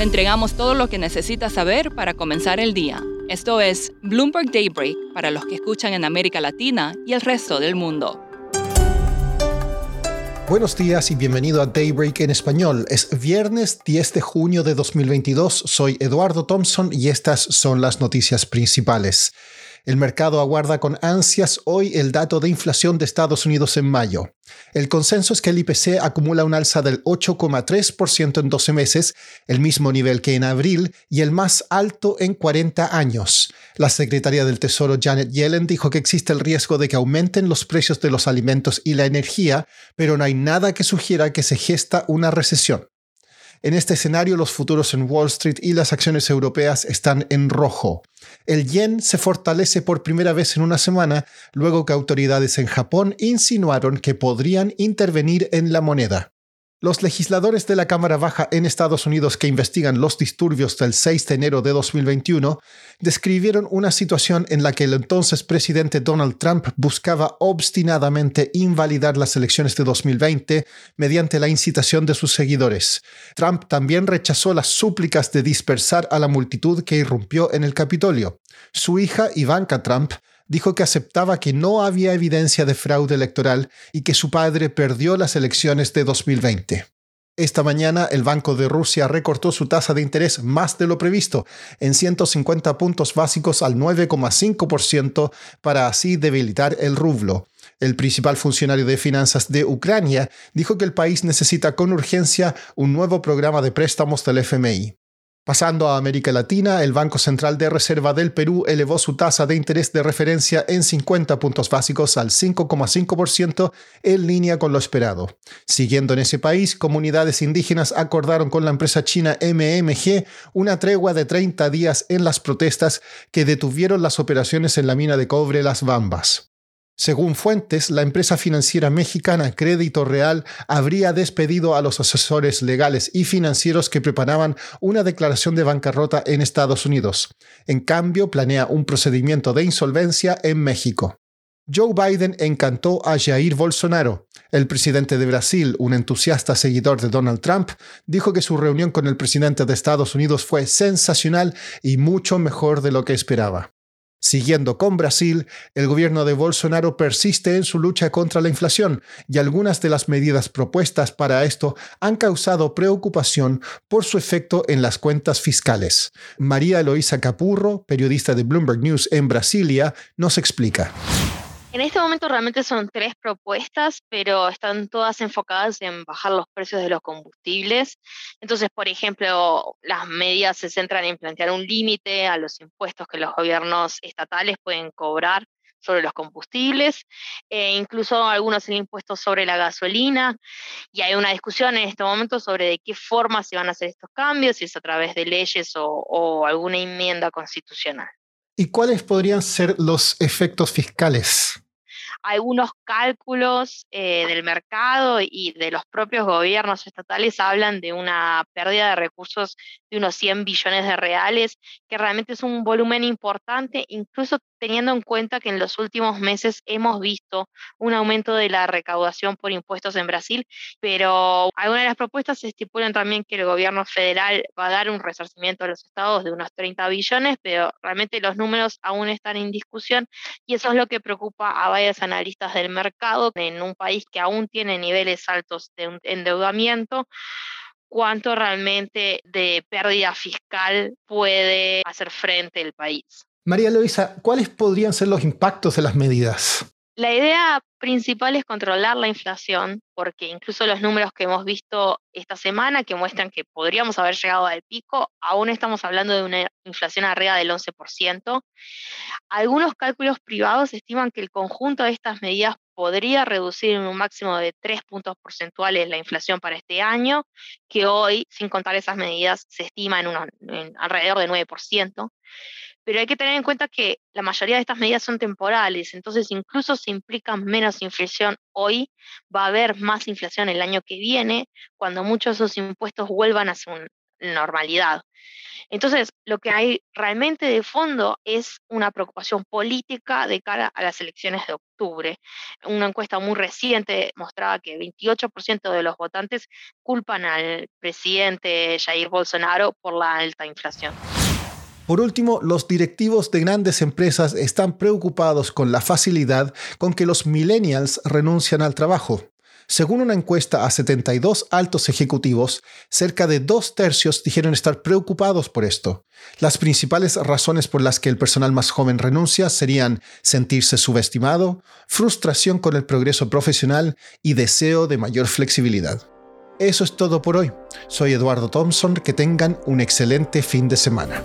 Le entregamos todo lo que necesita saber para comenzar el día. Esto es Bloomberg Daybreak para los que escuchan en América Latina y el resto del mundo. Buenos días y bienvenido a Daybreak en español. Es viernes 10 de junio de 2022. Soy Eduardo Thompson y estas son las noticias principales. El mercado aguarda con ansias hoy el dato de inflación de Estados Unidos en mayo. El consenso es que el IPC acumula un alza del 8,3% en 12 meses, el mismo nivel que en abril y el más alto en 40 años. La secretaria del Tesoro Janet Yellen dijo que existe el riesgo de que aumenten los precios de los alimentos y la energía, pero no hay nada que sugiera que se gesta una recesión. En este escenario, los futuros en Wall Street y las acciones europeas están en rojo. El yen se fortalece por primera vez en una semana, luego que autoridades en Japón insinuaron que podrían intervenir en la moneda. Los legisladores de la Cámara Baja en Estados Unidos que investigan los disturbios del 6 de enero de 2021 describieron una situación en la que el entonces presidente Donald Trump buscaba obstinadamente invalidar las elecciones de 2020 mediante la incitación de sus seguidores. Trump también rechazó las súplicas de dispersar a la multitud que irrumpió en el Capitolio. Su hija Ivanka Trump dijo que aceptaba que no había evidencia de fraude electoral y que su padre perdió las elecciones de 2020. Esta mañana el Banco de Rusia recortó su tasa de interés más de lo previsto, en 150 puntos básicos al 9,5% para así debilitar el rublo. El principal funcionario de finanzas de Ucrania dijo que el país necesita con urgencia un nuevo programa de préstamos del FMI. Pasando a América Latina, el Banco Central de Reserva del Perú elevó su tasa de interés de referencia en 50 puntos básicos al 5,5% en línea con lo esperado. Siguiendo en ese país, comunidades indígenas acordaron con la empresa china MMG una tregua de 30 días en las protestas que detuvieron las operaciones en la mina de cobre Las Bambas. Según fuentes, la empresa financiera mexicana Crédito Real habría despedido a los asesores legales y financieros que preparaban una declaración de bancarrota en Estados Unidos. En cambio, planea un procedimiento de insolvencia en México. Joe Biden encantó a Jair Bolsonaro. El presidente de Brasil, un entusiasta seguidor de Donald Trump, dijo que su reunión con el presidente de Estados Unidos fue sensacional y mucho mejor de lo que esperaba. Siguiendo con Brasil, el gobierno de Bolsonaro persiste en su lucha contra la inflación y algunas de las medidas propuestas para esto han causado preocupación por su efecto en las cuentas fiscales. María Eloísa Capurro, periodista de Bloomberg News en Brasilia, nos explica. En este momento realmente son tres propuestas, pero están todas enfocadas en bajar los precios de los combustibles. Entonces, por ejemplo, las medidas se centran en plantear un límite a los impuestos que los gobiernos estatales pueden cobrar sobre los combustibles, e incluso algunos el impuesto sobre la gasolina, y hay una discusión en este momento sobre de qué forma se van a hacer estos cambios, si es a través de leyes o, o alguna enmienda constitucional. ¿Y cuáles podrían ser los efectos fiscales? Algunos cálculos eh, del mercado y de los propios gobiernos estatales hablan de una pérdida de recursos de unos 100 billones de reales, que realmente es un volumen importante, incluso teniendo en cuenta que en los últimos meses hemos visto un aumento de la recaudación por impuestos en Brasil, pero algunas de las propuestas estipulan también que el gobierno federal va a dar un resarcimiento a los estados de unos 30 billones, pero realmente los números aún están en discusión y eso es lo que preocupa a varios analistas del mercado en un país que aún tiene niveles altos de endeudamiento cuánto realmente de pérdida fiscal puede hacer frente el país. María Luisa, ¿cuáles podrían ser los impactos de las medidas? La idea principal es controlar la inflación, porque incluso los números que hemos visto esta semana, que muestran que podríamos haber llegado al pico, aún estamos hablando de una inflación arriba del 11%. Algunos cálculos privados estiman que el conjunto de estas medidas podría reducir en un máximo de 3 puntos porcentuales la inflación para este año, que hoy, sin contar esas medidas, se estima en, en alrededor de 9% pero hay que tener en cuenta que la mayoría de estas medidas son temporales, entonces incluso si implican menos inflación hoy, va a haber más inflación el año que viene, cuando muchos de esos impuestos vuelvan a su normalidad. Entonces, lo que hay realmente de fondo es una preocupación política de cara a las elecciones de octubre. Una encuesta muy reciente mostraba que 28% de los votantes culpan al presidente Jair Bolsonaro por la alta inflación. Por último, los directivos de grandes empresas están preocupados con la facilidad con que los millennials renuncian al trabajo. Según una encuesta a 72 altos ejecutivos, cerca de dos tercios dijeron estar preocupados por esto. Las principales razones por las que el personal más joven renuncia serían sentirse subestimado, frustración con el progreso profesional y deseo de mayor flexibilidad. Eso es todo por hoy. Soy Eduardo Thompson, que tengan un excelente fin de semana.